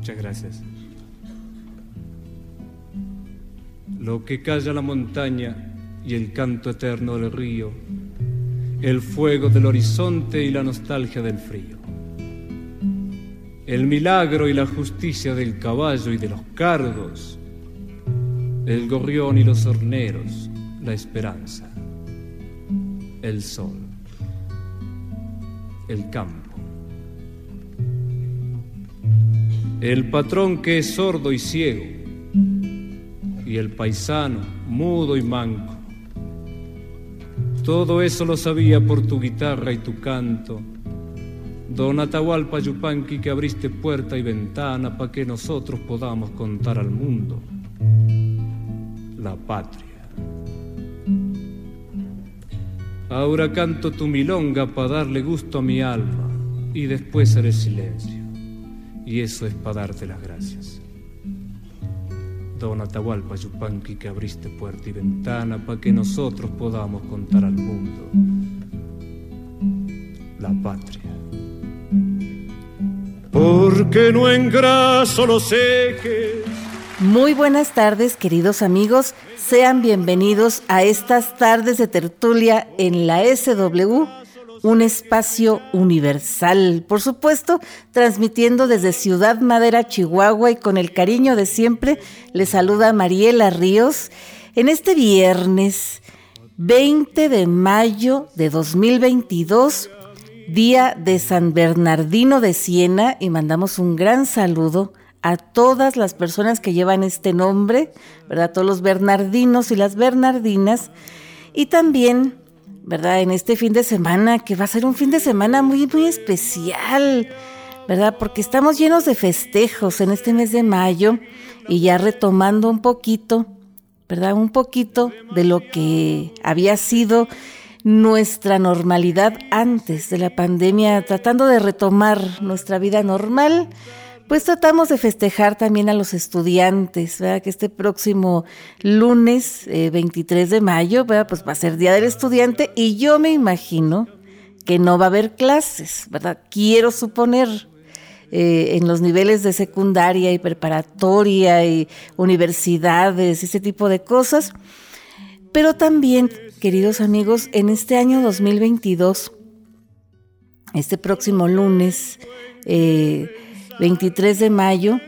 Muchas gracias. Lo que calla la montaña y el canto eterno del río, el fuego del horizonte y la nostalgia del frío. El milagro y la justicia del caballo y de los cargos, el gorrión y los horneros, la esperanza, el sol, el campo. El patrón que es sordo y ciego, y el paisano mudo y manco. Todo eso lo sabía por tu guitarra y tu canto. Don Atahualpa Yupanqui que abriste puerta y ventana para que nosotros podamos contar al mundo la patria. Ahora canto tu milonga para darle gusto a mi alma y después haré silencio. Y eso es para darte las gracias. Don Atahualpa Yupanqui que abriste puerta y ventana para que nosotros podamos contar al mundo la patria. Porque no engraso los ejes muy buenas tardes, queridos amigos. Sean bienvenidos a estas tardes de tertulia en la SW, un espacio universal. Por supuesto, transmitiendo desde Ciudad Madera, Chihuahua, y con el cariño de siempre, les saluda Mariela Ríos en este viernes 20 de mayo de 2022 día de San Bernardino de Siena y mandamos un gran saludo a todas las personas que llevan este nombre, ¿verdad? Todos los bernardinos y las bernardinas. Y también, ¿verdad? En este fin de semana, que va a ser un fin de semana muy, muy especial, ¿verdad? Porque estamos llenos de festejos en este mes de mayo y ya retomando un poquito, ¿verdad? Un poquito de lo que había sido nuestra normalidad antes de la pandemia, tratando de retomar nuestra vida normal pues tratamos de festejar también a los estudiantes, ¿verdad? Que este próximo lunes 23 eh, de mayo, ¿verdad? Pues va a ser Día del Estudiante y yo me imagino que no va a haber clases, ¿verdad? Quiero suponer eh, en los niveles de secundaria y preparatoria y universidades, ese tipo de cosas. Pero también, queridos amigos, en este año 2022, este próximo lunes, eh, 23 de mayo,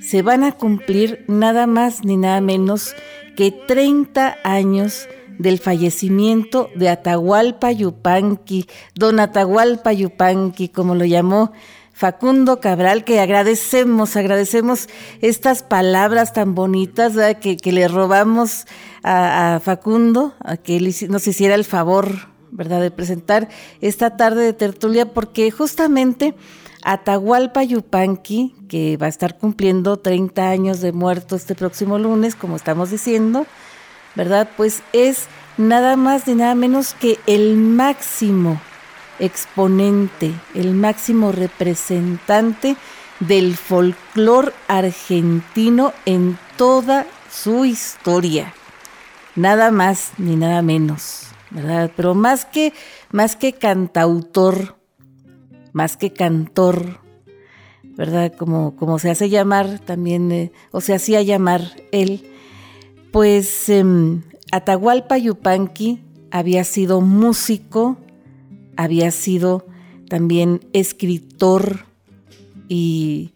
se van a cumplir nada más ni nada menos que 30 años del fallecimiento de Atahualpa Yupanqui, don Atahualpa Yupanqui, como lo llamó Facundo Cabral, que agradecemos, agradecemos estas palabras tan bonitas que, le robamos a, Facundo, a que nos hiciera el favor, ¿verdad?, de presentar esta tarde de tertulia, porque justamente Atahualpa Yupanqui, que va a estar cumpliendo 30 años de muerto este próximo lunes, como estamos diciendo, ¿verdad? Pues es nada más ni nada menos que el máximo exponente, el máximo representante del folclor argentino en toda su historia. Nada más ni nada menos, ¿verdad? Pero más que, más que cantautor, más que cantor, ¿verdad? Como, como se hace llamar también, eh, o se hacía llamar él, pues em, Atahualpa Yupanqui había sido músico, había sido también escritor y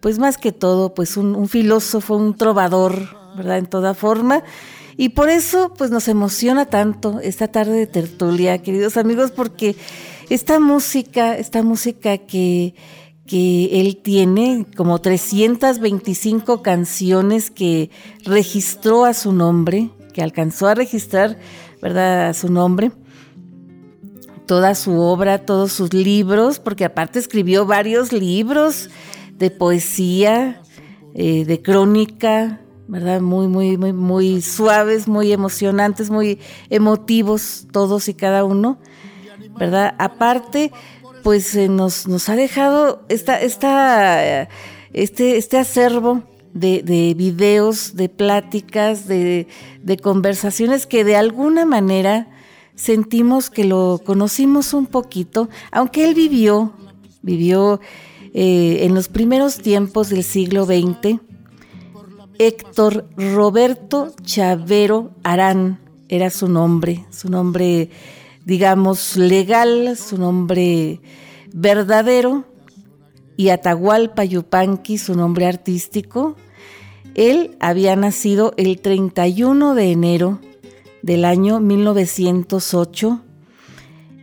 pues más que todo, pues un, un filósofo, un trovador, ¿verdad? En toda forma. Y por eso, pues nos emociona tanto esta tarde de tertulia, queridos amigos, porque esta música, esta música que, que él tiene, como 325 canciones que registró a su nombre, que alcanzó a registrar, ¿verdad?, a su nombre, toda su obra, todos sus libros, porque aparte escribió varios libros de poesía, eh, de crónica, ¿verdad? Muy, muy, muy, muy suaves, muy emocionantes, muy emotivos, todos y cada uno. ¿Verdad? Aparte, pues eh, nos, nos ha dejado esta, este, este acervo de, de videos, de pláticas, de, de, conversaciones que de alguna manera sentimos que lo conocimos un poquito, aunque él vivió, vivió eh, en los primeros tiempos del siglo XX, Héctor Roberto Chavero Arán era su nombre, su nombre, digamos, legal, su nombre verdadero, y Atahualpa Yupanqui, su nombre artístico. Él había nacido el 31 de enero del año 1908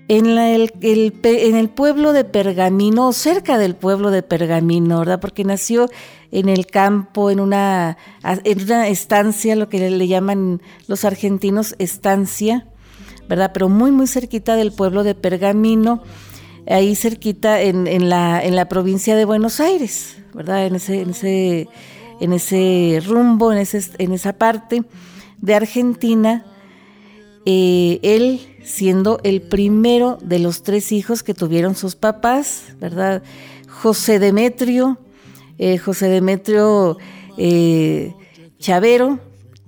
en, el, en, el, pueblo de Pergamino, cerca del pueblo de Pergamino, ¿verdad? Porque nació en el campo, en una, en una estancia, lo que le llaman los argentinos estancia, ¿verdad? Pero muy, muy cerquita del pueblo de Pergamino, ahí cerquita en, en, la, en la provincia de Buenos Aires, ¿verdad? En ese, en ese, en ese rumbo, en, ese, en esa parte de Argentina. Eh, él siendo el primero de los tres hijos que tuvieron sus papás, ¿verdad? José Demetrio, eh, José Demetrio eh, Chavero,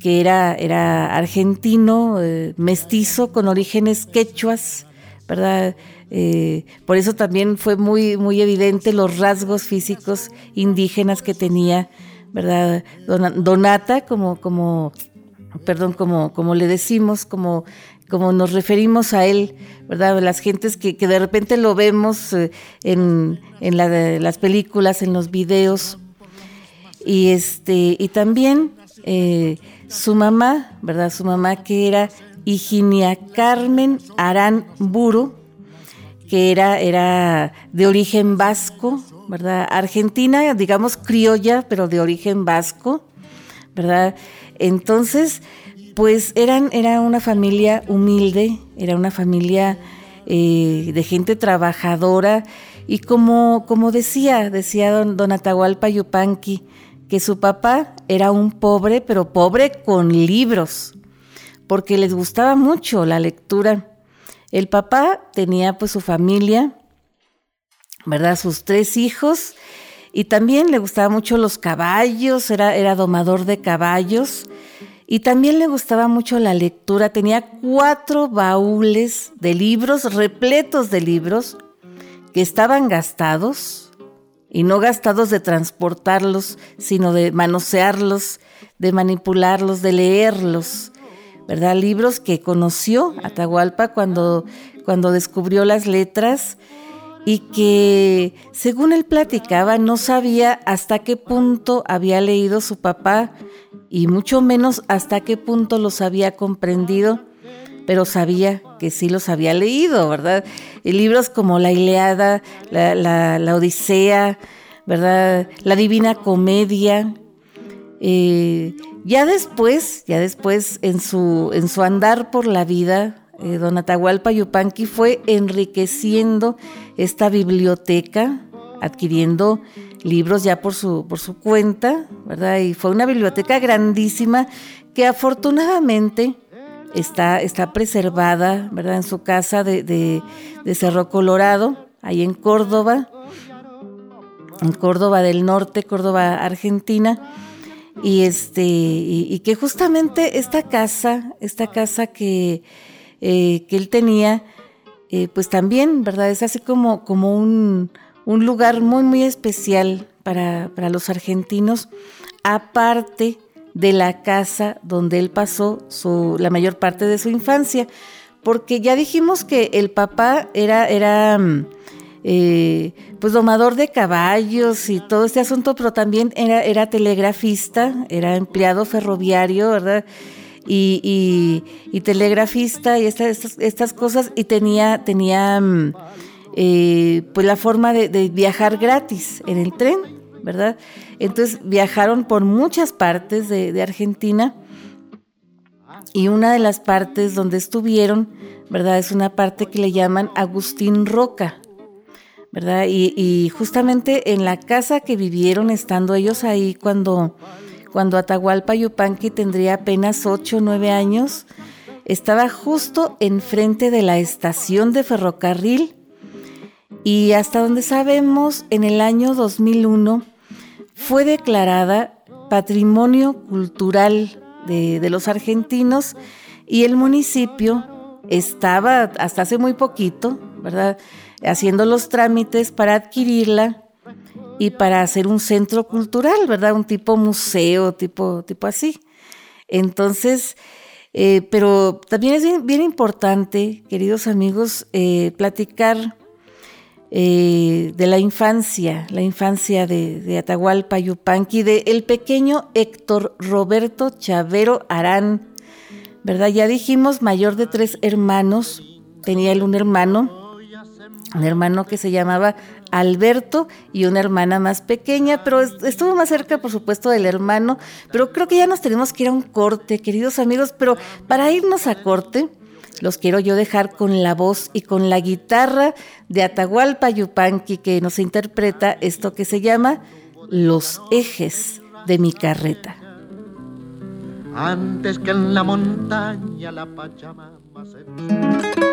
que era, era argentino, eh, mestizo, con orígenes quechuas, ¿verdad? por eso también fue muy, muy evidente los rasgos físicos indígenas que tenía, ¿verdad? Donata, como, como, perdón, como, como le decimos, como como nos referimos a él, ¿verdad? Las gentes que, de repente lo vemos eh, en, las películas, en los videos. Y, este, y también eh, su mamá, ¿verdad? Su mamá que era Higinia Carmen Arán que era, era de origen vasco, ¿verdad? Argentina, digamos criolla, pero de origen vasco, ¿verdad? Entonces, pues eran, era una familia humilde, era una familia eh, de gente trabajadora y como, como decía, decía don, don Atahualpa Yupanqui, que su papá era un pobre, pero pobre con libros, porque les gustaba mucho la lectura. El papá tenía pues su familia, ¿verdad? Sus tres hijos y también le gustaba mucho los caballos, era, era domador de caballos y también le gustaba mucho la lectura. Tenía cuatro baúles de libros, repletos de libros, que estaban gastados, y no gastados de transportarlos, sino de manosearlos, de manipularlos, de leerlos. ¿Verdad? Libros que conoció Atahualpa cuando, cuando descubrió las letras y que, según él platicaba, no sabía hasta qué punto había leído su papá y mucho menos hasta qué punto los había comprendido, pero sabía que sí los había leído, ¿verdad? Y libros como La Ileada, la, Odisea, ¿verdad? La Divina Comedia. Eh, ya después, ya después en su, en su andar por la vida, eh, don Atahualpa Yupanqui fue enriqueciendo esta biblioteca, adquiriendo libros ya por su, por su cuenta, ¿verdad? Y fue una biblioteca grandísima que afortunadamente está, está preservada, ¿verdad? En su casa de, Cerro Colorado, ahí en Córdoba, en Córdoba del Norte, Córdoba, Argentina. Y este, y, que justamente esta casa, esta casa que, eh, que él tenía, eh, pues también, ¿verdad? Es así como, como un, un lugar muy, muy especial para, los argentinos, aparte de la casa donde él pasó su, la mayor parte de su infancia, porque ya dijimos que el papá era, era mm, eh, pues domador de caballos y todo este asunto, pero también era, era telegrafista, era empleado ferroviario, ¿verdad? Y, y, telegrafista y estas, estas, cosas, y tenía, tenía mm, eh, pues la forma de, viajar gratis en el tren, ¿verdad? Entonces viajaron por muchas partes de, Argentina y una de las partes donde estuvieron, ¿verdad? Es una parte que le llaman Agustín Roca, ¿verdad? Y, justamente en la casa que vivieron, estando ellos ahí cuando, cuando Atahualpa Yupanqui tendría apenas 8 o 9 años, estaba justo enfrente de la estación de ferrocarril y hasta donde sabemos, en el año 2001 fue declarada Patrimonio Cultural de, los argentinos y el municipio estaba hasta hace muy poquito, ¿verdad? Haciendo los trámites para adquirirla y para hacer un centro cultural, ¿verdad? Un tipo museo, tipo, tipo así. Entonces, eh, pero también es bien, importante, queridos amigos, eh, platicar eh, de la infancia, la infancia de, de Atahualpa Yupanqui, de el pequeño Héctor Roberto Chavero Arán, ¿verdad? Ya dijimos, mayor de tres hermanos, tenía él un hermano, un hermano que se llamaba Alberto y una hermana más pequeña, pero estuvo más cerca, por supuesto, del hermano. Pero creo que ya nos tenemos que ir a un corte, queridos amigos. Pero para irnos a corte, los quiero yo dejar con la voz y con la guitarra de Atahualpa Yupanqui, que nos interpreta esto que se llama Los ejes de mi carreta. Antes que en la montaña la Pachamama se...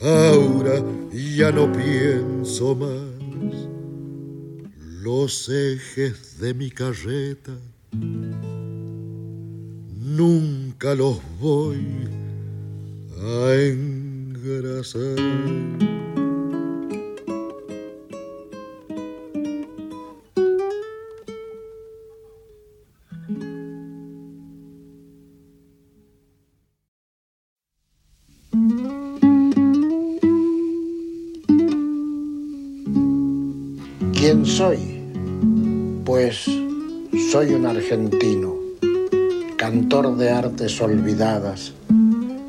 ahora ya no pienso más. Los ejes de mi carreta nunca los voy a engrasar. Soy? Pues soy un argentino, cantor de artes olvidadas,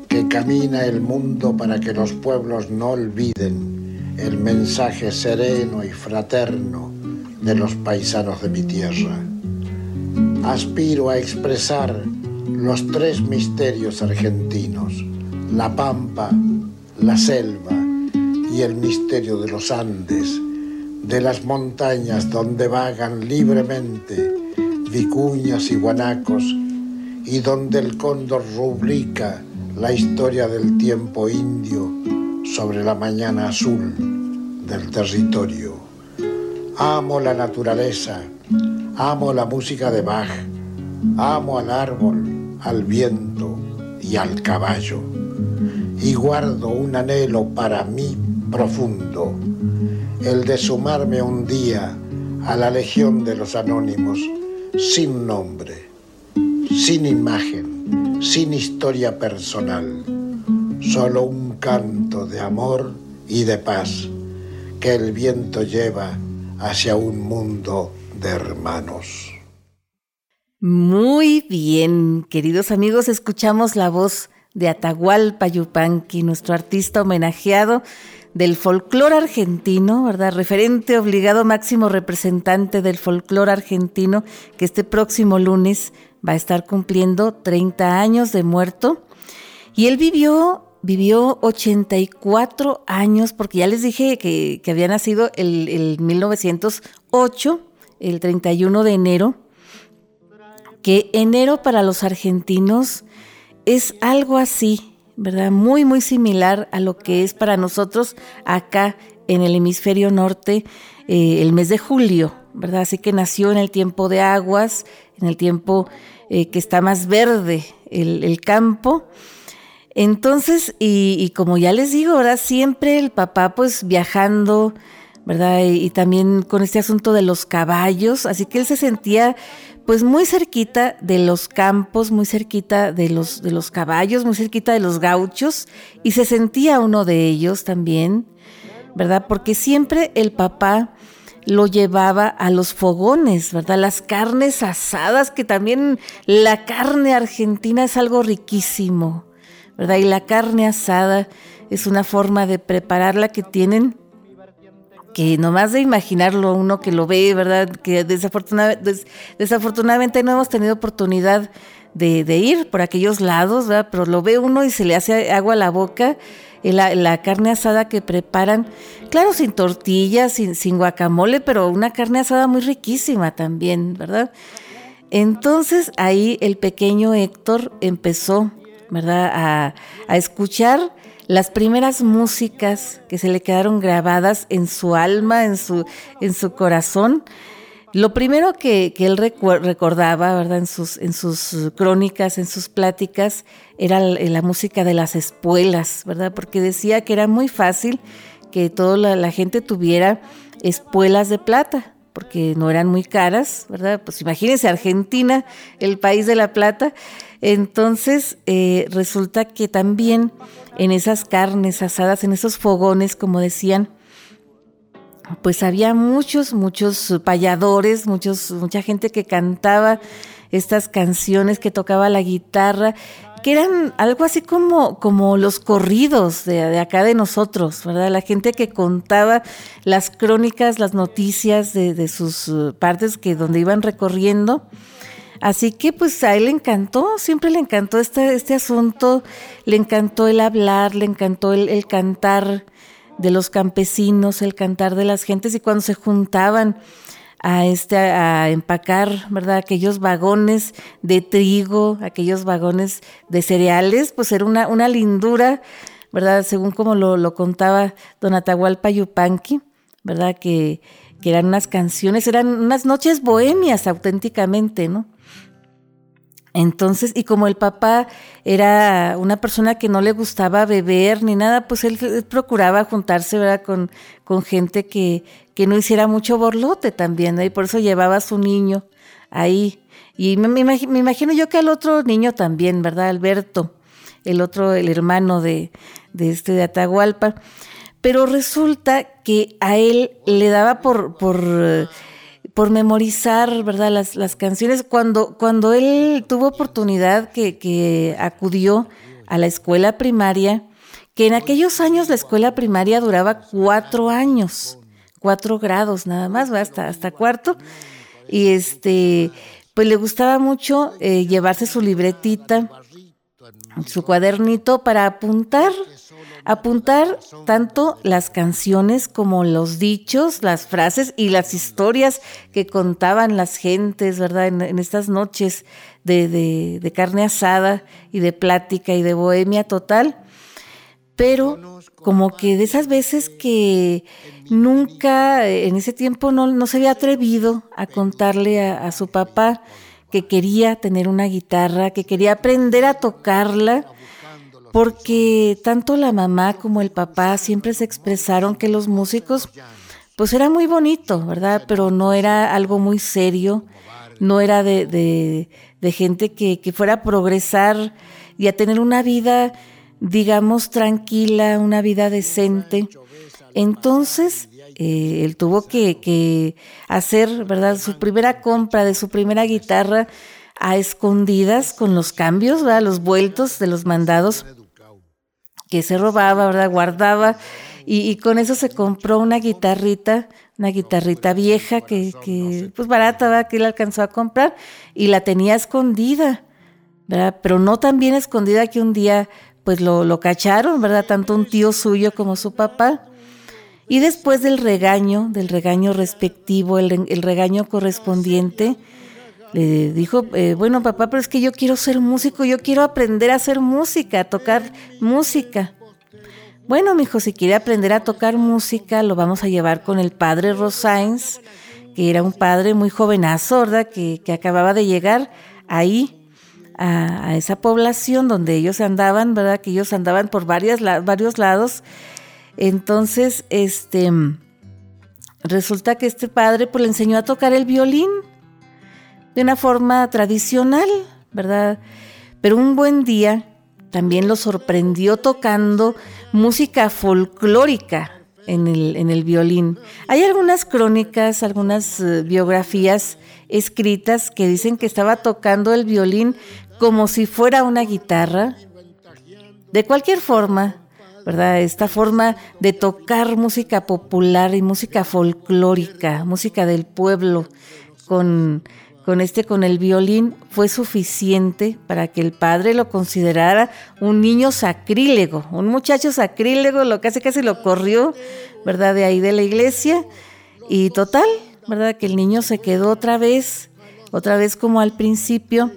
que camina el mundo para que los pueblos no olviden el mensaje sereno y fraterno de los paisanos de mi tierra. Aspiro a expresar los tres misterios argentinos, la pampa, la selva y el misterio de los Andes de las montañas donde vagan libremente vicuñas y guanacos y donde el cóndor rubrica la historia del tiempo indio sobre la mañana azul del territorio. Amo la naturaleza, amo la música de Bach, amo al árbol, al viento y al caballo y guardo un anhelo para mí profundo el de sumarme un día a la legión de los anónimos sin nombre, sin imagen, sin historia personal, solo un canto de amor y de paz que el viento lleva hacia un mundo de hermanos. Muy bien, queridos amigos, escuchamos la voz de Atahualpa Yupanqui, nuestro artista homenajeado del folclore argentino, ¿verdad? Referente obligado máximo representante del folclore argentino, que este próximo lunes va a estar cumpliendo 30 años de muerto. Y él vivió, vivió 84 años, porque ya les dije que, había nacido el, el 1908, el 31 de enero, que enero para los argentinos es algo así, ¿verdad? Muy, muy similar a lo que es para nosotros acá en el hemisferio norte eh, el mes de julio, ¿verdad? Así que nació en el tiempo de aguas, en el tiempo eh, que está más verde el, campo. Entonces, y, como ya les digo, ahora siempre el papá pues viajando, ¿verdad? y, también con este asunto de los caballos, así que él se sentía pues muy cerquita de los campos, muy cerquita de los, de los caballos, muy cerquita de los gauchos, y se sentía uno de ellos también, ¿verdad? Porque siempre el papá lo llevaba a los fogones, ¿verdad? Las carnes asadas, que también la carne argentina es algo riquísimo, ¿verdad? Y la carne asada es una forma de prepararla que tienen que nomás de imaginarlo uno que lo ve, ¿verdad? Que desafortunadamente no hemos tenido oportunidad de, ir por aquellos lados, ¿verdad? Pero lo ve uno y se le hace agua a la boca. La, la carne asada que preparan, claro, sin tortillas, sin, guacamole, pero una carne asada muy riquísima también, ¿verdad? Entonces ahí el pequeño Héctor empezó, ¿verdad? A escuchar las primeras músicas que se le quedaron grabadas en su alma, en su, en su corazón. Lo primero que, él recordaba, ¿verdad? En sus, en sus crónicas, en sus pláticas, era la, música de las espuelas, ¿verdad? Porque decía que era muy fácil que toda la, gente tuviera espuelas de plata, porque no eran muy caras, ¿verdad? Pues imagínense Argentina, el país de la plata. Entonces, eh, resulta que también en esas carnes asadas, en esos fogones, como decían, pues había muchos, muchos payadores, muchos, mucha gente que cantaba estas canciones, que tocaba la guitarra, que eran algo así como, como los corridos de, acá de nosotros, ¿verdad? La gente que contaba las crónicas, las noticias de, de sus partes que donde iban recorriendo Así que pues a él le encantó, siempre le encantó este, este asunto, le encantó el hablar, le encantó el, cantar de los campesinos, el cantar de las gentes y cuando se juntaban a este a empacar, ¿verdad? Aquellos vagones de trigo, aquellos vagones de cereales, pues era una, una lindura, ¿verdad? Según como lo, contaba Don Atahualpa Yupanqui, ¿verdad? Que, que eran unas canciones, eran unas noches bohemias auténticamente, ¿no? Entonces, y como el papá era una persona que no le gustaba beber ni nada, pues él, procuraba juntarse ¿verdad? Con, con gente que, que, no hiciera mucho borlote también, y por eso llevaba a su niño ahí. Y me, me, imagino yo que al otro niño también, ¿verdad? Alberto, el otro, el hermano de, de este de Atahualpa. Pero resulta que a él le daba por, por por memorizar, ¿verdad? Las, las canciones. Cuando, cuando él tuvo oportunidad que, que acudió a la escuela primaria, que en aquellos años la escuela primaria duraba cuatro años, cuatro grados nada más, hasta, hasta cuarto. Y este, pues le gustaba mucho eh, llevarse su libretita, su cuadernito para apuntar apuntar tanto las canciones como los dichos, las frases y las historias que contaban las gentes, ¿verdad? En, estas noches de, carne asada y de plática y de bohemia total. Pero como que de esas veces que nunca en ese tiempo no, se había atrevido a contarle a su papá que quería tener una guitarra, que quería aprender a tocarla porque tanto la mamá como el papá siempre se expresaron que los músicos, pues era muy bonito, ¿verdad? Pero no era algo muy serio no era de, gente que, fuera a progresar y a tener una vida, digamos, tranquila, una vida decente. Entonces, eh, él tuvo que, hacer, ¿verdad?, su primera compra de su primera guitarra a escondidas con los cambios, ¿verdad? los vueltos de los mandados que se robaba, ¿verdad? guardaba y, con eso se compró una guitarrita, una guitarrita vieja que, que pues barata, ¿verdad? que él alcanzó a comprar y la tenía escondida, ¿verdad? pero no tan bien escondida que un día pues lo, lo cacharon, ¿verdad? Tanto un tío suyo como su papá. Y después del regaño, del regaño respectivo, el, el regaño correspondiente, le dijo, eh, bueno papá, pero es que yo quiero ser músico, yo quiero aprender a hacer música, a tocar música. Bueno, mi hijo, si quiere aprender a tocar música, lo vamos a llevar con el padre Rosains, que era un padre muy jovenazo, ¿verdad? Que, que acababa de llegar ahí a, esa población donde ellos andaban, ¿verdad? Que ellos andaban por varias, varios lados. Entonces, este, resulta que este padre pues, le enseñó a tocar el violín de una forma tradicional, ¿verdad? Pero un buen día también lo sorprendió tocando música folclórica en el, en el violín. Hay algunas crónicas, algunas eh, biografías escritas que dicen que estaba tocando el violín como si fuera una guitarra. De cualquier forma, ¿verdad? Esta forma de tocar música popular y música folclórica, música del pueblo, con con este, con el violín, fue suficiente para que el padre lo considerara un niño sacrílego, un muchacho sacrílego, lo casi casi lo corrió, ¿verdad? De ahí de la iglesia. Y total, ¿verdad? Que el niño se quedó otra vez, otra vez como al principio.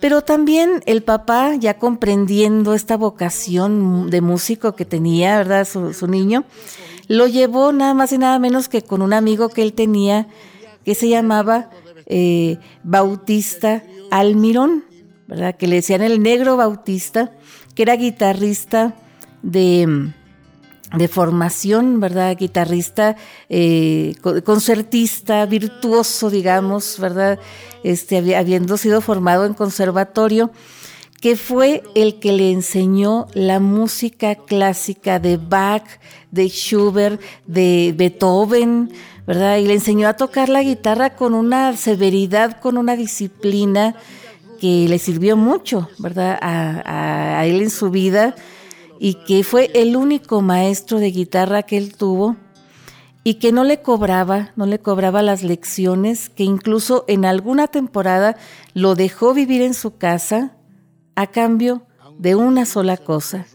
Pero también el papá, ya comprendiendo esta vocación de músico que tenía, ¿verdad? Su, su niño, lo llevó nada más y nada menos que con un amigo que él tenía que se llamaba eh, Bautista Almirón, ¿verdad? que le decían el negro Bautista, que era guitarrista de, de formación, ¿verdad? Guitarrista, eh, concertista, virtuoso, digamos, ¿verdad? Este, habiendo sido formado en conservatorio, que fue el que le enseñó la música clásica de Bach, de Schubert, de Beethoven, ¿verdad? Y le enseñó a tocar la guitarra con una severidad, con una disciplina que le sirvió mucho, ¿verdad? A, él en su vida y que fue el único maestro de guitarra que él tuvo y que no le cobraba, no le cobraba las lecciones, que incluso en alguna temporada lo dejó vivir en su casa a cambio de una sola cosa,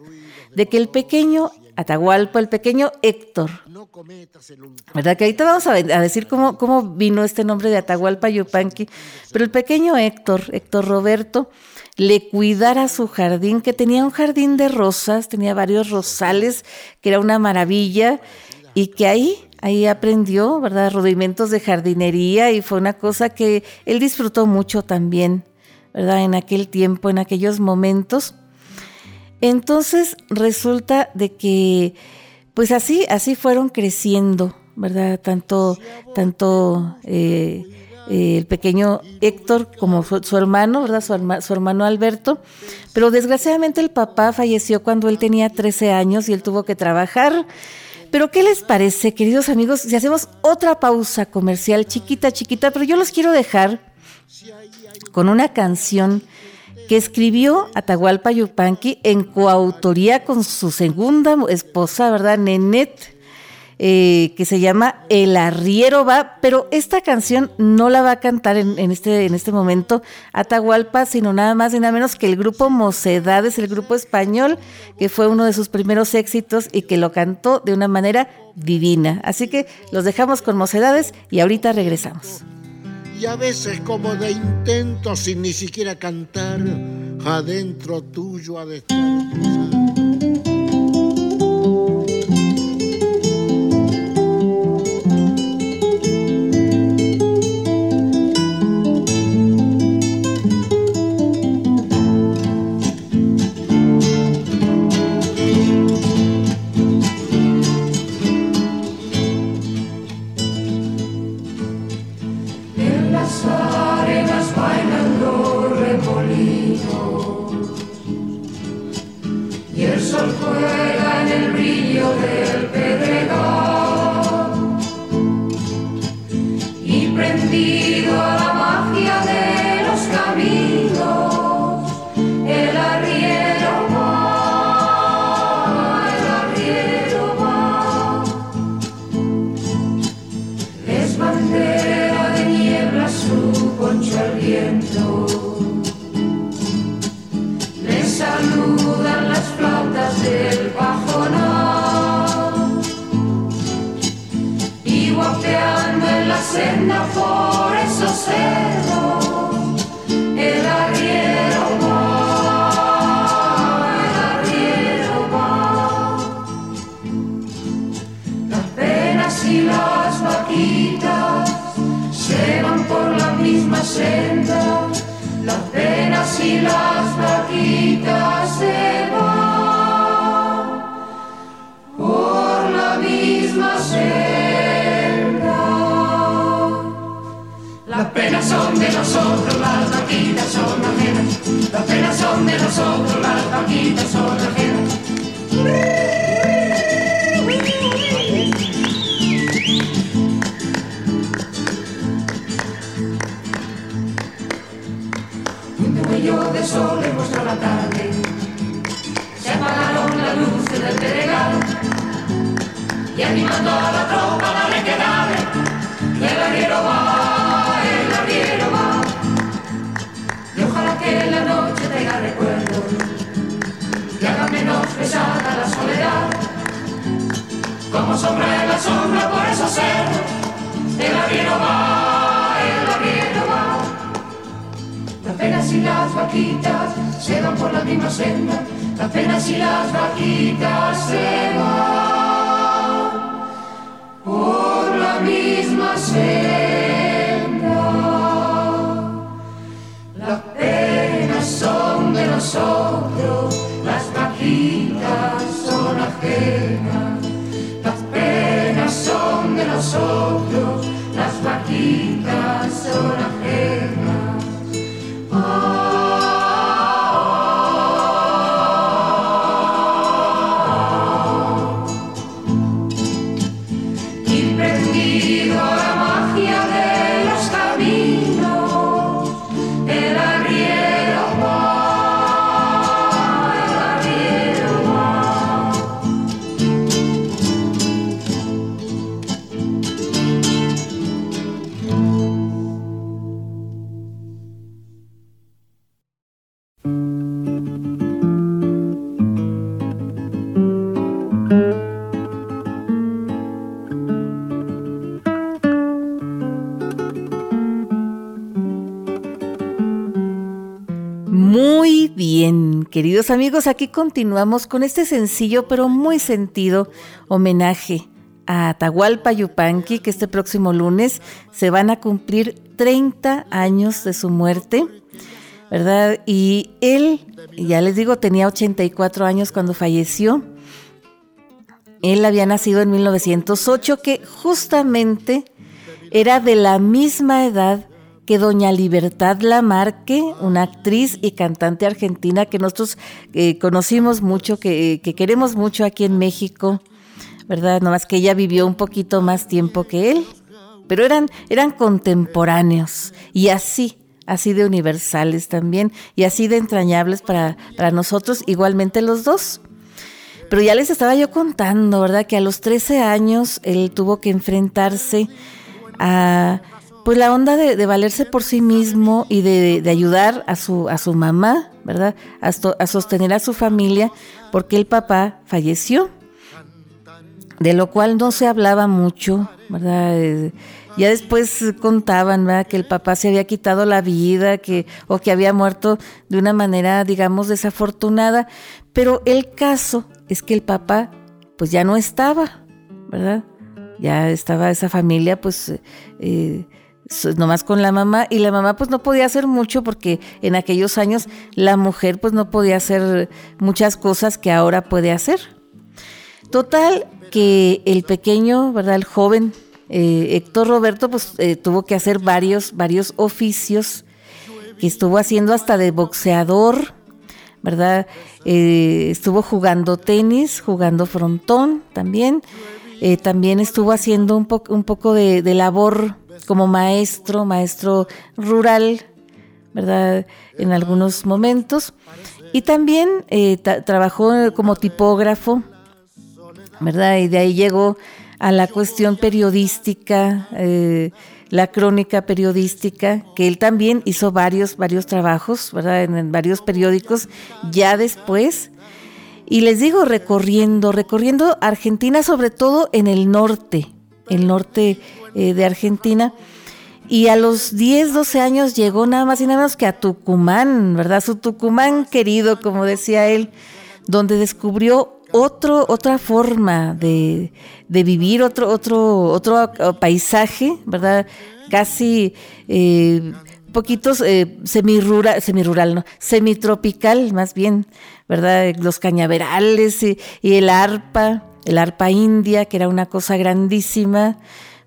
de que el pequeño Atahualpa, el pequeño Héctor. ¿Verdad? Que ahorita vamos a, decir cómo, cómo vino este nombre de Atahualpa Yupanqui. Pero el pequeño Héctor, Héctor Roberto, le cuidara su jardín, que tenía un jardín de rosas, tenía varios rosales, que era una maravilla, y que ahí, ahí aprendió, ¿verdad? Rudimentos de jardinería, y fue una cosa que él disfrutó mucho también, ¿verdad? En aquel tiempo, en aquellos momentos. Entonces resulta de que, pues así, así fueron creciendo, ¿verdad? Tanto, tanto eh, eh, el pequeño Héctor como su, hermano, ¿verdad? Su, hermano Alberto. Pero desgraciadamente el papá falleció cuando él tenía 13 años y él tuvo que trabajar. Pero ¿qué les parece, queridos amigos, si hacemos otra pausa comercial chiquita, chiquita? Pero yo los quiero dejar con una canción que escribió Atahualpa Yupanqui en coautoría con su segunda esposa, ¿verdad? Nenet, eh, que se llama El Arriero va, pero esta canción no la va a cantar en, este, en este momento Atahualpa, sino nada más y nada menos que el grupo Mocedades, el grupo español, que fue uno de sus primeros éxitos y que lo cantó de una manera divina. Así que los dejamos con Mocedades y ahorita regresamos y a veces como de intento sin ni siquiera cantar, adentro tuyo ha de nosotros, las vaquitas son ajenas. Las penas son de nosotros, las vaquitas son ajenas. De sol en muestra la tarde, se apagaron las luces del Pedregal y animando a la tropa dale que dale, el arriero va, como sombra en la sombra por esos cerros, el arriero va, el arriero va. Las penas y las vaquitas se van por la misma senda, las penas y las vaquitas se van por la misma senda. Las penas son de nosotros, las vaquitas son ajenas. Las penas son queridos amigos, aquí continuamos con este sencillo pero muy sentido homenaje a Atahualpa Yupanqui, que este próximo lunes se van a cumplir 30 años de su muerte, ¿verdad? Y él, ya les digo, tenía 84 años cuando falleció. Él había nacido en 1908, que justamente era de la misma edad que doña Libertad Lamarque, una actriz y cantante argentina que nosotros eh, conocimos mucho, que, queremos mucho aquí en México, ¿verdad? Nomás que ella vivió un poquito más tiempo que él, pero eran, eran contemporáneos y así, así de universales también y así de entrañables para, para nosotros, igualmente los dos. Pero ya les estaba yo contando, ¿verdad? Que a los 13 años él tuvo que enfrentarse a pues la onda de, valerse por sí mismo y de, ayudar a su, a su mamá, ¿verdad? A, sostener a su familia, porque el papá falleció, de lo cual no se hablaba mucho, ¿verdad? Eh, ya después contaban, ¿verdad? Que el papá se había quitado la vida, que, o que había muerto de una manera, digamos, desafortunada, pero el caso es que el papá, pues ya no estaba, ¿verdad? Ya estaba esa familia, pues... Eh, nomás con la mamá y la mamá pues no podía hacer mucho porque en aquellos años la mujer pues no podía hacer muchas cosas que ahora puede hacer. Total que el pequeño, ¿verdad? El joven eh, Héctor Roberto pues eh, tuvo que hacer varios, varios oficios que estuvo haciendo hasta de boxeador, ¿verdad? Eh, estuvo jugando tenis, jugando frontón también. también estuvo haciendo un, un poco de, de labor como maestro, maestro rural, ¿verdad? En algunos momentos. Y también eh, trabajó como tipógrafo, ¿verdad? Y de ahí llegó a la cuestión periodística, eh, la crónica periodística, que él también hizo varios, varios trabajos, ¿verdad? En, varios periódicos, ya después. Y les digo, recorriendo, recorriendo Argentina, sobre todo en el norte, el norte eh, de Argentina. Y a los 10, 12 años llegó nada más y nada menos que a Tucumán, ¿verdad? Su Tucumán querido, como decía él, donde descubrió otro, otra forma de, vivir, otro, otro, otro paisaje, ¿verdad? Casi eh, poquitos eh, semirural, semirural, no, semitropical más bien, ¿verdad? Los cañaverales y el arpa, el arpa india, que era una cosa grandísima,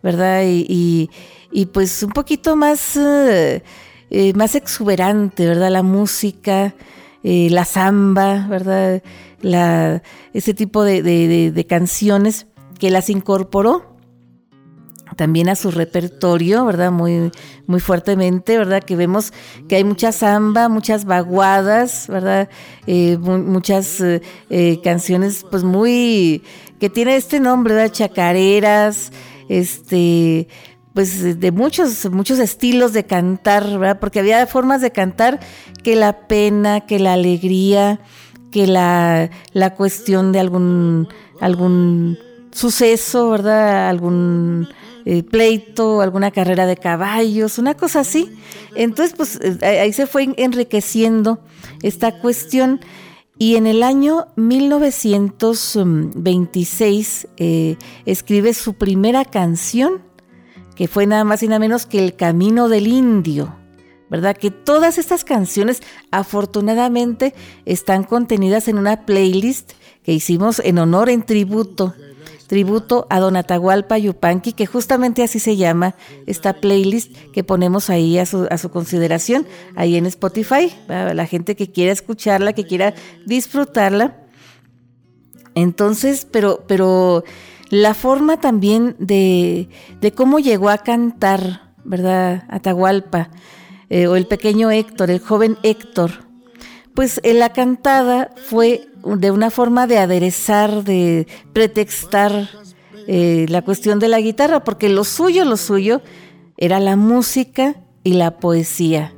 ¿verdad? Y, y pues un poquito más, eh, eh, más exuberante, ¿verdad? La música, eh, la samba, ¿verdad? La, ese tipo de canciones que las incorporó también a su repertorio, ¿verdad? Muy, muy fuertemente, ¿verdad? Que vemos que hay mucha samba, muchas vaguadas, ¿verdad? Eh, muchas eh, eh, canciones, pues muy, que tiene este nombre, ¿verdad? Chacareras, este, pues de muchos, muchos estilos de cantar, ¿verdad? Porque había formas de cantar que la pena, que la alegría, que la, la cuestión de algún, algún suceso, ¿verdad? Algún eh, pleito, alguna carrera de caballos, una cosa así. Entonces, pues eh, ahí se fue enriqueciendo esta cuestión. Y en el año 1926 eh, escribe su primera canción, que fue nada más y nada menos que El Camino del Indio. ¿Verdad? Que todas estas canciones afortunadamente están contenidas en una playlist que hicimos en honor, en tributo tributo a Don Atahualpa Yupanqui, que justamente así se llama esta playlist que ponemos ahí a su, consideración, ahí en Spotify, la gente que quiera escucharla, que quiera disfrutarla. Entonces, pero, pero la forma también de, cómo llegó a cantar, ¿verdad? Atahualpa, eh, o el pequeño Héctor, el joven Héctor, pues la cantada fue de una forma de aderezar, de pretextar eh, la cuestión de la guitarra, porque lo suyo, lo suyo era la música y la poesía,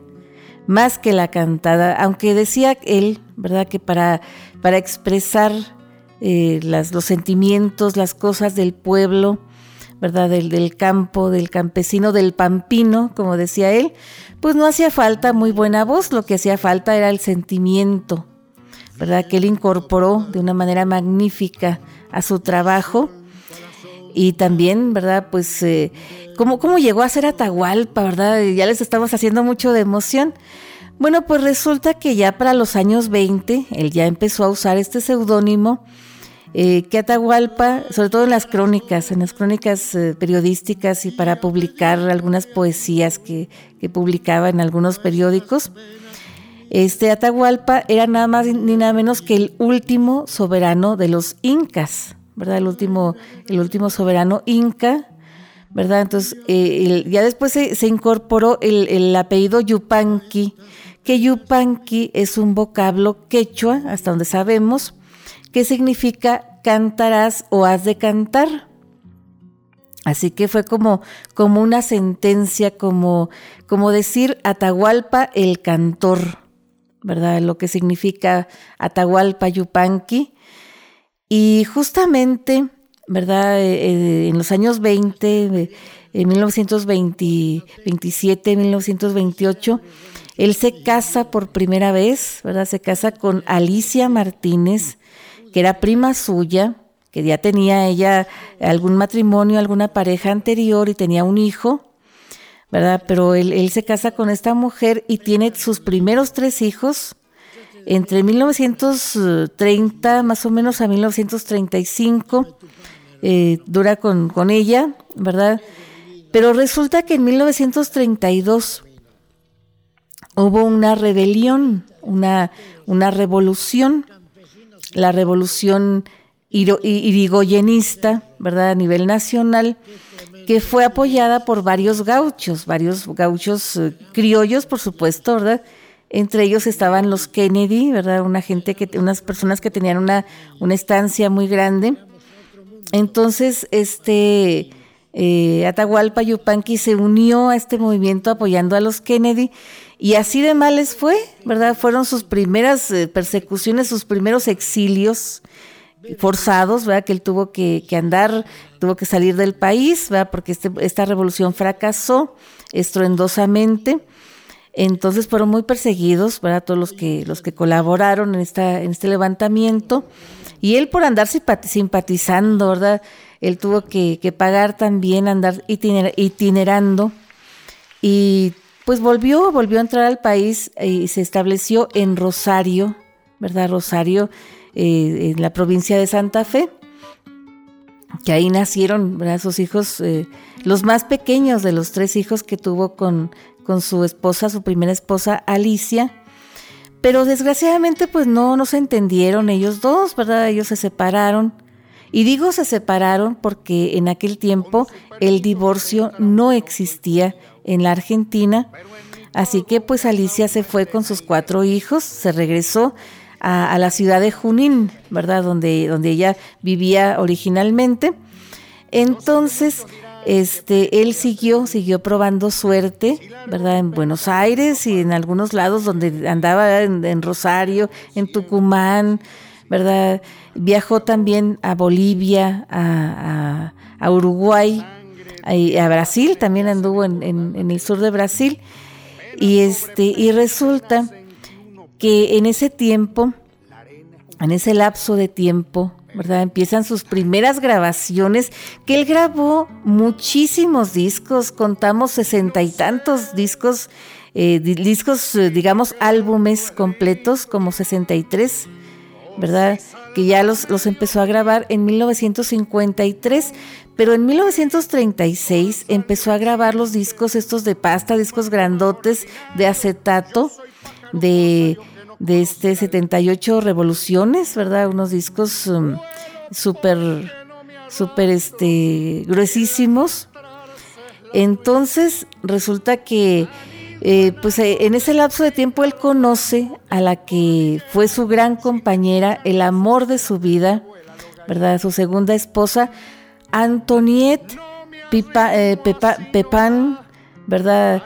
más que la cantada, aunque decía él, ¿verdad?, que para, para expresar eh, los sentimientos, las cosas del pueblo, ¿verdad?, del campo, del campesino, del pampino, como decía él, pues no hacía falta muy buena voz, lo que hacía falta era el sentimiento, ¿verdad? Que él incorporó de una manera magnífica a su trabajo. Y también, ¿verdad? Pues, eh, ¿cómo, ¿cómo, llegó a ser Atahualpa, verdad? Ya les estamos haciendo mucho de emoción. Bueno, pues resulta que ya para los años 20, él ya empezó a usar este seudónimo eh, que Atahualpa, sobre todo en las crónicas, en las crónicas eh, periodísticas y para publicar algunas poesías que, publicaba en algunos periódicos, este Atahualpa era nada más ni nada menos que el último soberano de los incas, ¿verdad? El último, el último soberano inca, ¿verdad? Entonces, eh, ya después se, incorporó el, el, apellido Yupanqui, que Yupanqui es un vocablo quechua, hasta donde sabemos, que significa cantarás o has de cantar. Así que fue como, como una sentencia, como, como decir Atahualpa el cantor, ¿verdad? Lo que significa Atahualpa Yupanqui. Y justamente, ¿verdad? Eh, eh, en los años 20, en 1927, 1928, él se casa por primera vez, ¿verdad? Se casa con Alicia Martínez, que era prima suya, que ya tenía ella algún matrimonio, alguna pareja anterior y tenía un hijo, ¿verdad? Pero él, se casa con esta mujer y tiene sus primeros tres hijos entre 1930 más o menos a 1935, eh, dura con, con ella, ¿verdad? Pero resulta que en 1932 hubo una rebelión, una, una revolución la revolución irigoyenista, ¿verdad? A nivel nacional, que fue apoyada por varios gauchos, varios gauchos eh, criollos, por supuesto, ¿verdad? Entre ellos estaban los Kennedy, ¿verdad? Una gente que, unas personas que tenían una, una estancia muy grande. Entonces, este eh, Atahualpa Yupanqui se unió a este movimiento apoyando a los Kennedy y así de males fue, ¿verdad? Fueron sus primeras eh, persecuciones, sus primeros exilios forzados, ¿verdad? Que él tuvo que, andar, tuvo que salir del país, ¿verdad? Porque este, esta revolución fracasó estruendosamente. Entonces fueron muy perseguidos, ¿verdad? Todos los que, los que colaboraron en, esta, en este levantamiento. Y él por andar simpatizando, ¿verdad? Él tuvo que, que pagar también, andar itinerando. Y pues volvió, volvió a entrar al país y se estableció en Rosario, ¿verdad? Rosario, eh, en la provincia de Santa Fe. que ahí nacieron sus hijos, eh, los más pequeños de los tres hijos que tuvo con, con su esposa, su primera esposa, Alicia. Pero desgraciadamente pues no, no se entendieron ellos dos, ¿verdad? Ellos se separaron. Y digo se separaron porque en aquel tiempo el divorcio no existía en la Argentina. Así que pues Alicia se fue con sus cuatro hijos, se regresó a, la ciudad de Junín, ¿verdad? Donde, donde ella vivía originalmente. Entonces, este, él siguió, siguió probando suerte, ¿verdad? En Buenos Aires y en algunos lados donde andaba en, Rosario, en Tucumán, ¿verdad? Viajó también a Bolivia, a, Uruguay, a, Brasil, también anduvo en, en, el sur de Brasil. Y este, y resulta que en ese tiempo, en ese lapso de tiempo, ¿verdad? Empiezan sus primeras grabaciones, que él grabó muchísimos discos, contamos sesenta y tantos discos, eh, discos, eh, digamos, álbumes completos, como 63, ¿verdad? Que ya los, los empezó a grabar en 1953, pero en 1936 empezó a grabar los discos estos de pasta, discos grandotes de acetato, de de este 78 revoluciones, ¿verdad? Unos discos um, súper, súper este, gruesísimos. Entonces resulta que eh, pues eh, en ese lapso de tiempo él conoce a la que fue su gran compañera, el amor de su vida, ¿verdad? Su segunda esposa, Antoniette Pipa, eh, Pepan, ¿verdad?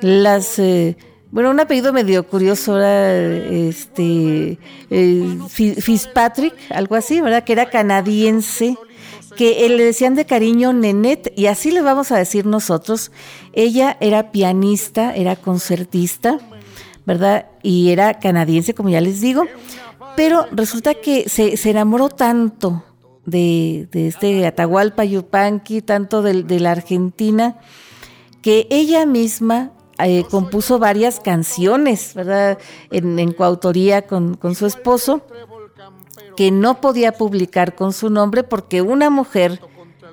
las bueno, un apellido medio curioso era este eh, Fitzpatrick, algo así, ¿verdad? Que era canadiense, que le decían de cariño Nenet, y así le vamos a decir nosotros. Ella era pianista, era concertista, ¿verdad? Y era canadiense, como ya les digo. Pero resulta que se, enamoró tanto de, este Atahualpa Yupanqui, tanto de la Argentina, que ella misma eh, compuso varias canciones, ¿verdad? En, coautoría con, con, su esposo, que no podía publicar con su nombre porque una mujer,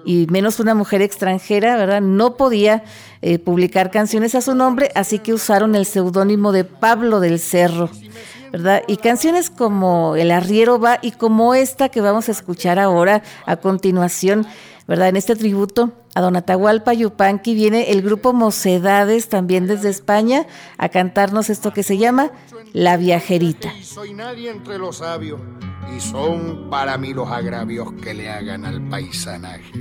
y menos una mujer extranjera, ¿verdad? No podía eh, publicar canciones a su nombre, así que usaron el seudónimo de Pablo del Cerro. ¿verdad? Y canciones como El arriero va y como esta que vamos a escuchar ahora a continuación, ¿verdad? En este tributo a Don Atahualpa Yupanqui viene el grupo Mocedades también desde España a cantarnos esto que se llama La Viajerita. Soy nadie entre los sabios y son para mí los agravios que le hagan al paisanaje.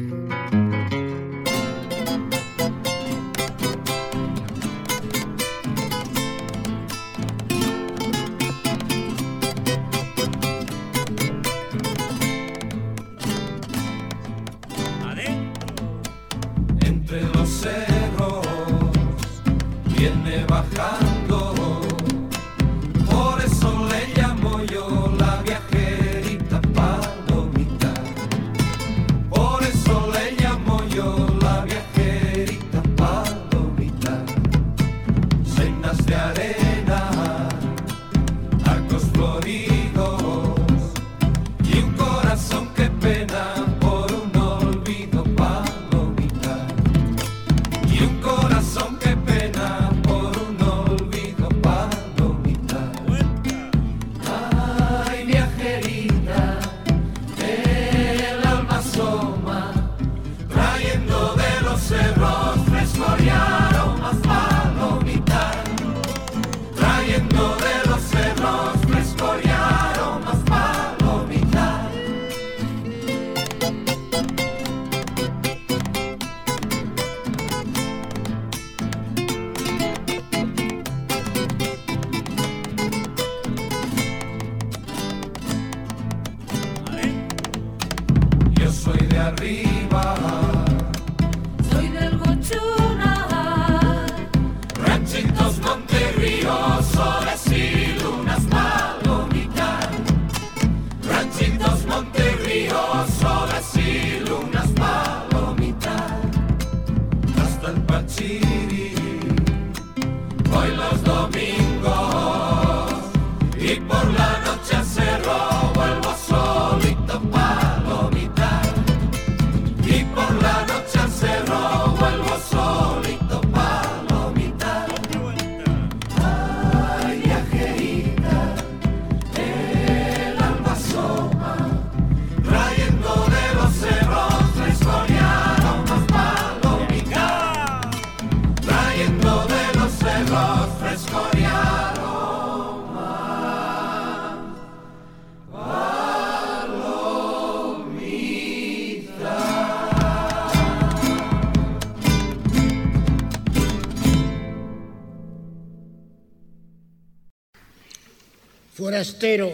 Forastero,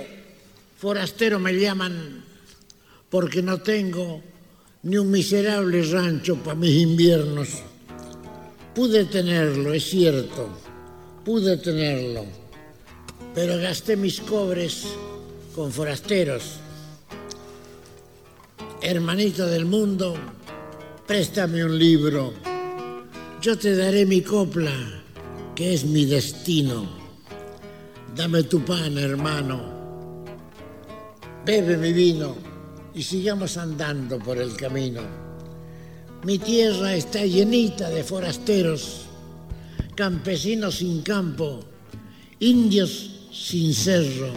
forastero me llaman porque no tengo ni un miserable rancho para mis inviernos. Pude tenerlo, es cierto, pude tenerlo, pero gasté mis cobres con forasteros. Hermanito del mundo, préstame un libro, yo te daré mi copla, que es mi destino. Dame tu pan, hermano, bebe mi vino y sigamos andando por el camino. Mi tierra está llenita de forasteros, campesinos sin campo, indios sin cerro.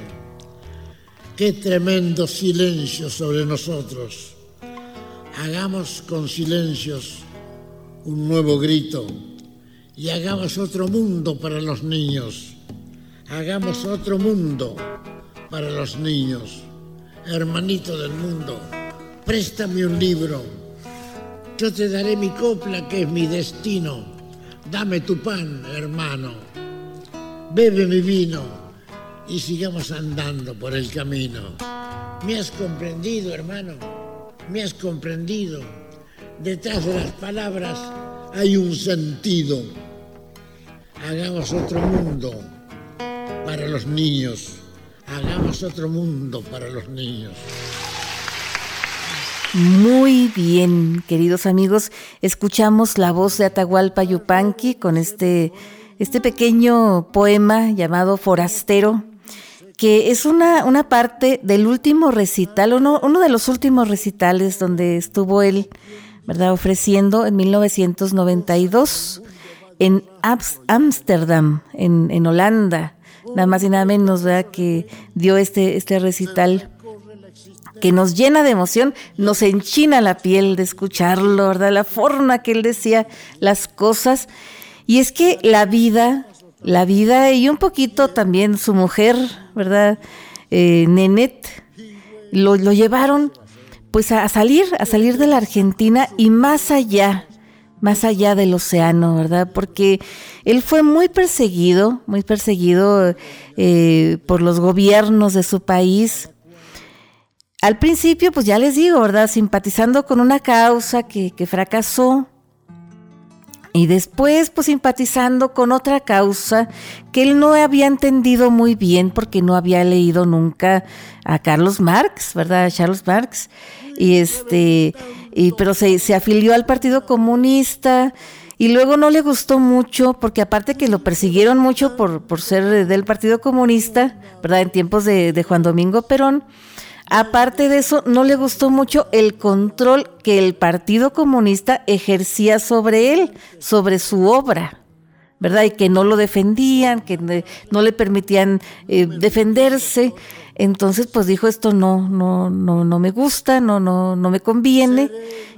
Qué tremendo silencio sobre nosotros. Hagamos con silencios un nuevo grito y hagamos otro mundo para los niños. Hagamos otro mundo para los niños hermanito del mundo, préstame un libro. Yo te daré mi copla que es mi destino. Dame tu pan, hermano. Bebe mi vino y sigamos andando por el camino. ¿Me has comprendido, hermano? ¿Me has comprendido? Detrás de las palabras hay un sentido. Hagamos otro mundo para los niños Hagamos otro mundo para los niños. Muy bien, queridos amigos, escuchamos la voz de Atahualpa Yupanqui con este, este pequeño poema llamado Forastero, que es una, una parte del último recital, uno, uno de los últimos recitales donde estuvo él, ¿verdad?, ofreciendo en 1992 en Ámsterdam, en, en Holanda nada más y nada menos, ¿verdad? Que dio este, este recital que nos llena de emoción, nos enchina la piel de escucharlo, ¿verdad? La forma que él decía las cosas. Y es que la vida, la vida y un poquito también su mujer, ¿verdad? Eh, Nenet, lo, lo llevaron pues a salir, a salir de la Argentina y más allá, más allá del océano, ¿verdad? Porque él fue muy perseguido, muy perseguido eh, por los gobiernos de su país. Al principio, pues ya les digo, ¿verdad? Simpatizando con una causa que, que fracasó. Y después, pues simpatizando con otra causa que él no había entendido muy bien porque no había leído nunca a Carlos Marx, ¿verdad? A Charles Marx. Y este, y, pero se, se afilió al Partido Comunista y luego no le gustó mucho, porque aparte que lo persiguieron mucho por, por ser del Partido Comunista, ¿verdad? En tiempos de, de Juan Domingo Perón, aparte de eso, no le gustó mucho el control que el Partido Comunista ejercía sobre él, sobre su obra. ¿verdad? Y que no lo defendían, que no le permitían eh, defenderse. Entonces, pues dijo esto no, no, no, no me gusta, no, no, no me conviene,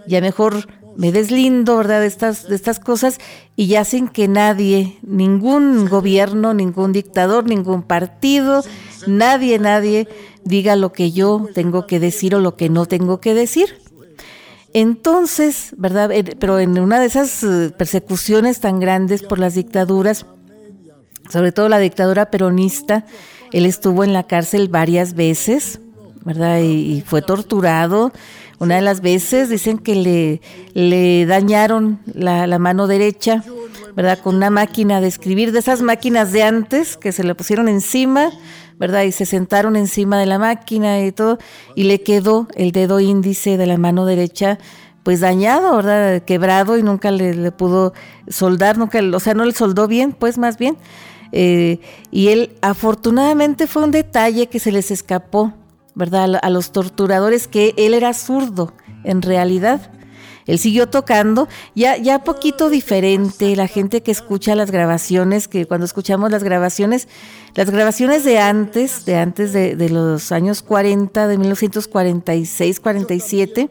ya mejor me deslindo, ¿verdad? De estas, de estas cosas y ya sin que nadie, ningún gobierno, ningún dictador, ningún partido, nadie, nadie diga lo que yo tengo que decir o lo que no tengo que decir. Entonces, ¿verdad? Pero en una de esas eh, persecuciones tan grandes por las dictaduras, sobre todo la dictadura peronista, él estuvo en la cárcel varias veces, ¿verdad? Y, fue torturado. Una de las veces dicen que le, le dañaron la, la, mano derecha, ¿verdad? Con una máquina de escribir, de esas máquinas de antes que se le pusieron encima, ¿verdad? Y se sentaron encima de la máquina y todo, y le quedó el dedo índice de la mano derecha pues dañado, ¿verdad? Quebrado y nunca le, pudo soldar, nunca, o sea, no le soldó bien, pues más bien. Eh, y él, afortunadamente, fue un detalle que se les escapó, ¿verdad? A los torturadores, que él era zurdo, en realidad. Él siguió tocando, ya, ya poquito diferente, la gente que escucha las grabaciones, que cuando escuchamos las grabaciones, las grabaciones de antes, de antes de, de los años 40, de 1946, 47,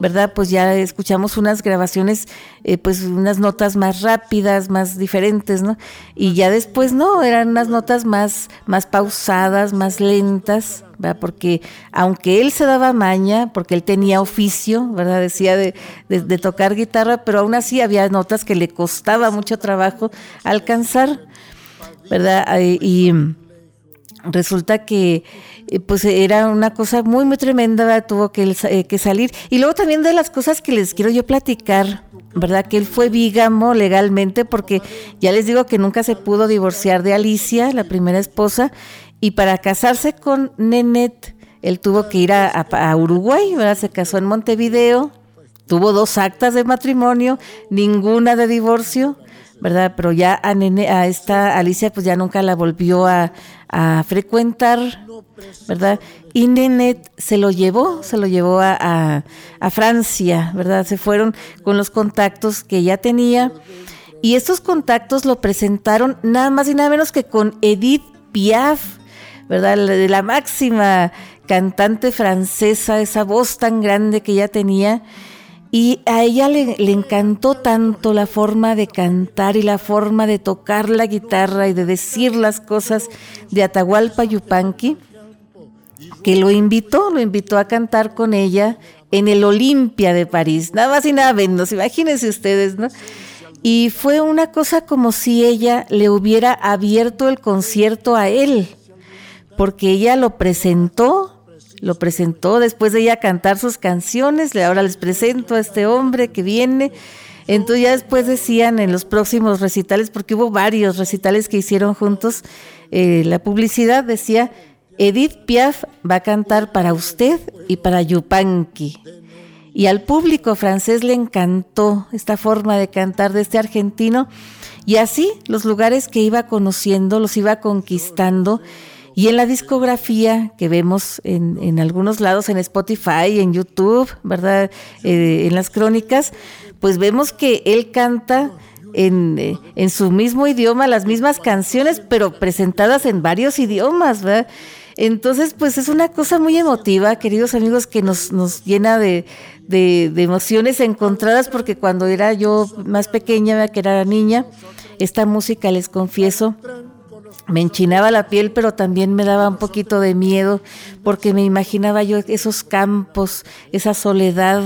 ¿verdad? Pues ya escuchamos unas grabaciones, eh, pues unas notas más rápidas, más diferentes, ¿no? Y ya después no, eran unas notas más, más pausadas, más lentas, ¿verdad? Porque aunque él se daba maña, porque él tenía oficio, ¿verdad? Decía de, de tocar guitarra, pero aún así había notas que le costaba mucho trabajo alcanzar, ¿verdad? Y resulta que eh, pues era una cosa muy muy tremenda, tuvo que, eh, que salir. Y luego también de las cosas que les quiero yo platicar, ¿verdad? Que él fue vígamo legalmente porque ya les digo que nunca se pudo divorciar de Alicia, la primera esposa, y para casarse con Nenet, él tuvo que ir a, Uruguay, ¿verdad? Se casó en Montevideo, tuvo dos actas de matrimonio, ninguna de divorcio, ¿verdad? Pero ya a, Nene, a esta Alicia pues ya nunca la volvió a, a frecuentar, ¿verdad? Y Nenet se lo llevó, se lo llevó a, a, Francia, ¿verdad? Se fueron con los contactos que ella tenía. Y estos contactos lo presentaron nada más y nada menos que con Edith Piaf, ¿verdad? La, la máxima cantante francesa, esa voz tan grande que ella tenía. Y a ella le, encantó tanto la forma de cantar y la forma de tocar la guitarra y de decir las cosas de Atahualpa Yupanqui, que lo invitó, lo invitó a cantar con ella en el Olimpia de París, nada más y nada menos, imagínense ustedes, ¿no? Y fue una cosa como si ella le hubiera abierto el concierto a él, porque ella lo presentó lo presentó después de ella cantar sus canciones, ahora les presento a este hombre que viene. Entonces ya después decían en los próximos recitales, porque hubo varios recitales que hicieron juntos, eh, la publicidad decía, Edith Piaf va a cantar para usted y para Yupanqui. Y al público francés le encantó esta forma de cantar de este argentino. Y así los lugares que iba conociendo, los iba conquistando y en la discografía que vemos en, en algunos lados, en Spotify, en YouTube, ¿verdad? Eh, en las crónicas, pues vemos que él canta en, eh, en, su mismo idioma las mismas canciones, pero presentadas en varios idiomas, ¿verdad? Entonces, pues es una cosa muy emotiva, queridos amigos, que nos, nos llena de, de, de emociones encontradas, porque cuando era yo más pequeña, que era niña, esta música, les confieso, me enchinaba la piel, pero también me daba un poquito de miedo porque me imaginaba yo esos campos, esa soledad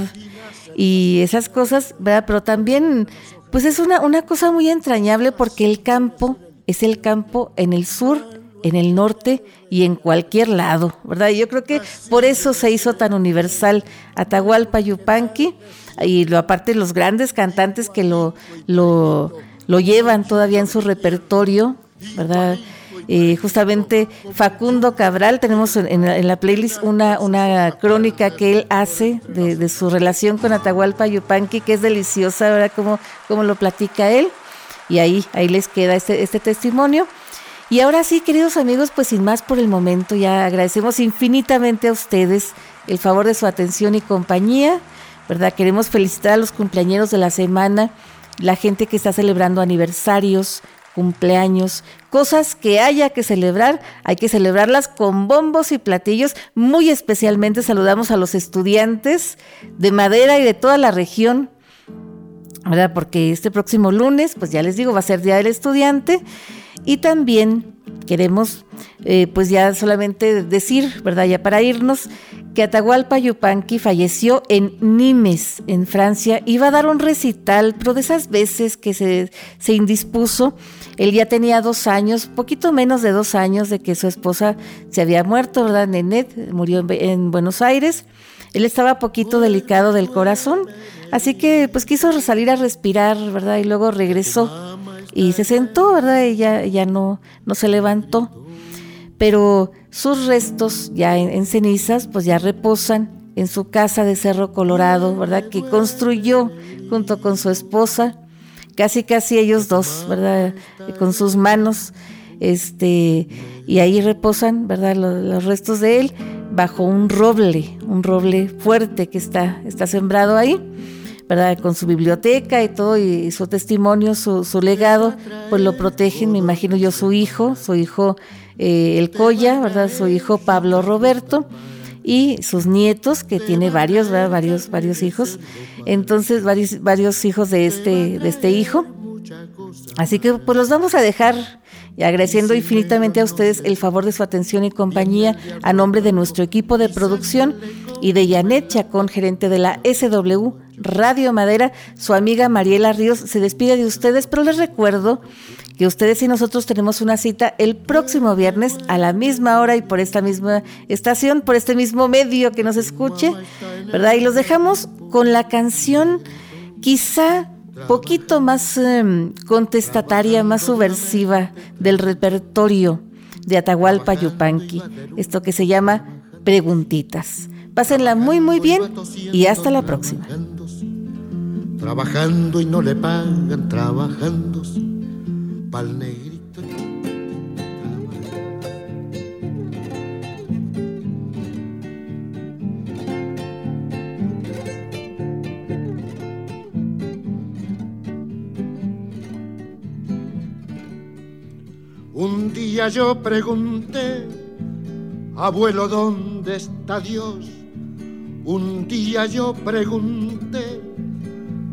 y esas cosas, ¿verdad? Pero también, pues es una, una cosa muy entrañable porque el campo es el campo en el sur, en el norte y en cualquier lado, ¿verdad? Yo creo que por eso se hizo tan universal Atahualpa Yupanqui y lo aparte los grandes cantantes que lo, lo, lo llevan todavía en su repertorio, ¿verdad? Eh, justamente Facundo Cabral, tenemos en, la playlist una, una crónica que él hace de, su relación con Atahualpa Yupanqui, que es deliciosa, ¿verdad? Como lo platica él. Y ahí, ahí les queda este, este testimonio. Y ahora sí, queridos amigos, pues sin más por el momento, ya agradecemos infinitamente a ustedes el favor de su atención y compañía, ¿verdad? Queremos felicitar a los cumpleañeros de la semana, la gente que está celebrando aniversarios, cumpleaños, cosas que haya que celebrar, hay que celebrarlas con bombos y platillos. Muy especialmente saludamos a los estudiantes de Madera y de toda la región, ¿verdad? Porque este próximo lunes, pues ya les digo, va a ser Día del Estudiante y también queremos, eh, pues ya solamente decir, ¿verdad? Ya para irnos, que Atahualpa Yupanqui falleció en Nimes, en Francia. Iba a dar un recital, pero de esas veces que se, se indispuso, él ya tenía dos años, poquito menos de dos años de que su esposa se había muerto, ¿verdad? Nenet murió en, Buenos Aires. Él estaba poquito delicado del corazón, así que pues quiso salir a respirar, ¿verdad? Y luego regresó y se sentó, ¿verdad? Y ya, ya no, no se levantó. Pero sus restos ya en, cenizas pues ya reposan en su casa de Cerro Colorado, ¿verdad? Que construyó junto con su esposa, casi casi ellos dos, ¿verdad? Con sus manos, este, y ahí reposan, ¿verdad? Los, restos de él bajo un roble, un roble fuerte que está, está sembrado ahí. ¿Verdad? Con su biblioteca y todo, y su testimonio, su, su legado, pues lo protegen, me imagino yo, su hijo, su hijo eh, el Coya, ¿verdad? Su hijo Pablo Roberto y sus nietos, que tiene varios, ¿verdad? Varios, varios hijos. Entonces, varios, varios hijos de este, de este hijo. Así que pues los vamos a dejar y agradeciendo infinitamente a ustedes el favor de su atención y compañía a nombre de nuestro equipo de producción y de Janet Chacón, gerente de la SW Radio Madera. Su amiga Mariela Ríos se despide de ustedes, pero les recuerdo que ustedes y nosotros tenemos una cita el próximo viernes a la misma hora y por esta misma estación, por este mismo medio que nos escuche, ¿verdad? Y los dejamos con la canción quizá poquito más em, contestataria, más subversiva del repertorio de Atahualpa Yupanqui, esto que se llama Preguntitas. Pásenla muy muy bien y hasta la próxima. Trabajando y no le pagan, trabajando pa'l negrito. Un día yo pregunté, abuelo, ¿dónde está Dios? Un día yo pregunté,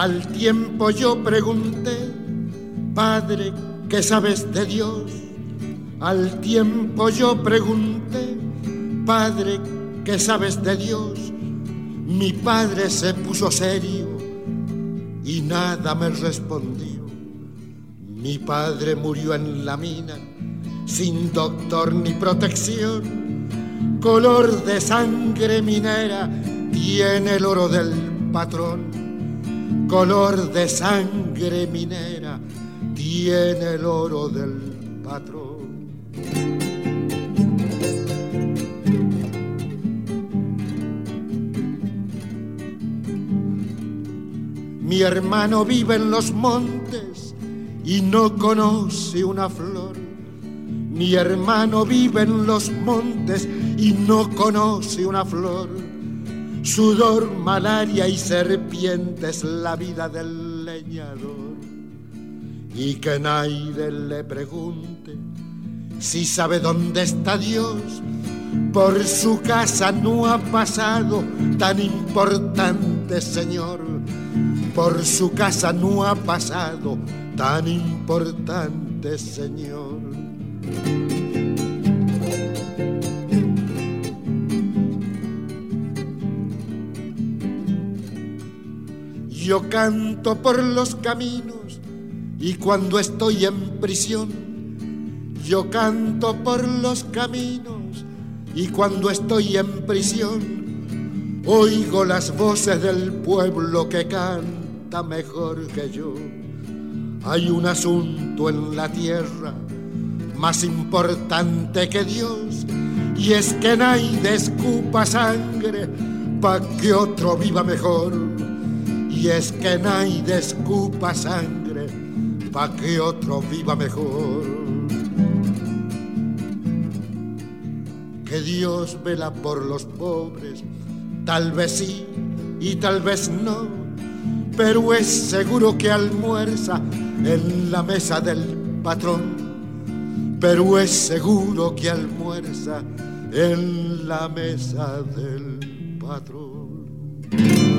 Al tiempo yo pregunté, Padre, ¿qué sabes de Dios? Al tiempo yo pregunté, Padre, ¿qué sabes de Dios? Mi padre se puso serio y nada me respondió. Mi padre murió en la mina, sin doctor ni protección. Color de sangre minera tiene el oro del patrón color de sangre minera tiene el oro del patrón. Mi hermano vive en los montes y no conoce una flor. Mi hermano vive en los montes y no conoce una flor Sudor, malaria y serpientes, la vida del leñador. Y que nadie le pregunte si sabe dónde está Dios. Por su casa no ha pasado tan importante Señor. Por su casa no ha pasado tan importante Señor. Yo canto por los caminos y cuando estoy en prisión, yo canto por los caminos y cuando estoy en prisión, oigo las voces del pueblo que canta mejor que yo. Hay un asunto en la tierra más importante que Dios y es que nadie escupa sangre pa' que otro viva mejor y es que nadie escupa sangre pa' que otro viva mejor. Que Dios vela por los pobres, tal vez sí y tal vez no, pero es seguro que almuerza en la mesa del patrón, pero es seguro que almuerza en la mesa del patrón.